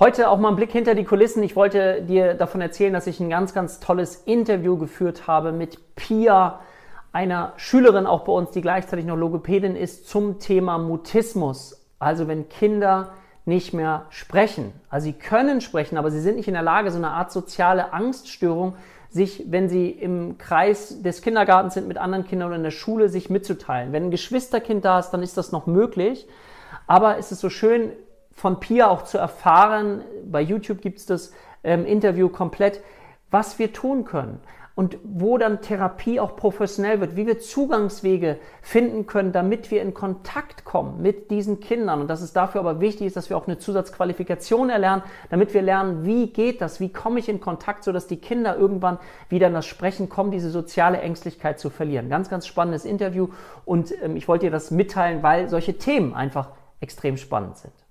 Heute auch mal ein Blick hinter die Kulissen. Ich wollte dir davon erzählen, dass ich ein ganz, ganz tolles Interview geführt habe mit Pia, einer Schülerin auch bei uns, die gleichzeitig noch Logopädin ist, zum Thema Mutismus. Also wenn Kinder nicht mehr sprechen. Also sie können sprechen, aber sie sind nicht in der Lage, so eine Art soziale Angststörung, sich, wenn sie im Kreis des Kindergartens sind mit anderen Kindern oder in der Schule, sich mitzuteilen. Wenn ein Geschwisterkind da ist, dann ist das noch möglich. Aber es ist so schön, von Pia auch zu erfahren, bei YouTube gibt es das ähm, Interview komplett, was wir tun können und wo dann Therapie auch professionell wird, wie wir Zugangswege finden können, damit wir in Kontakt kommen mit diesen Kindern und dass es dafür aber wichtig ist, dass wir auch eine Zusatzqualifikation erlernen, damit wir lernen, wie geht das, wie komme ich in Kontakt, sodass die Kinder irgendwann wieder in das Sprechen kommen, diese soziale Ängstlichkeit zu verlieren. Ganz, ganz spannendes Interview und ähm, ich wollte dir das mitteilen, weil solche Themen einfach extrem spannend sind.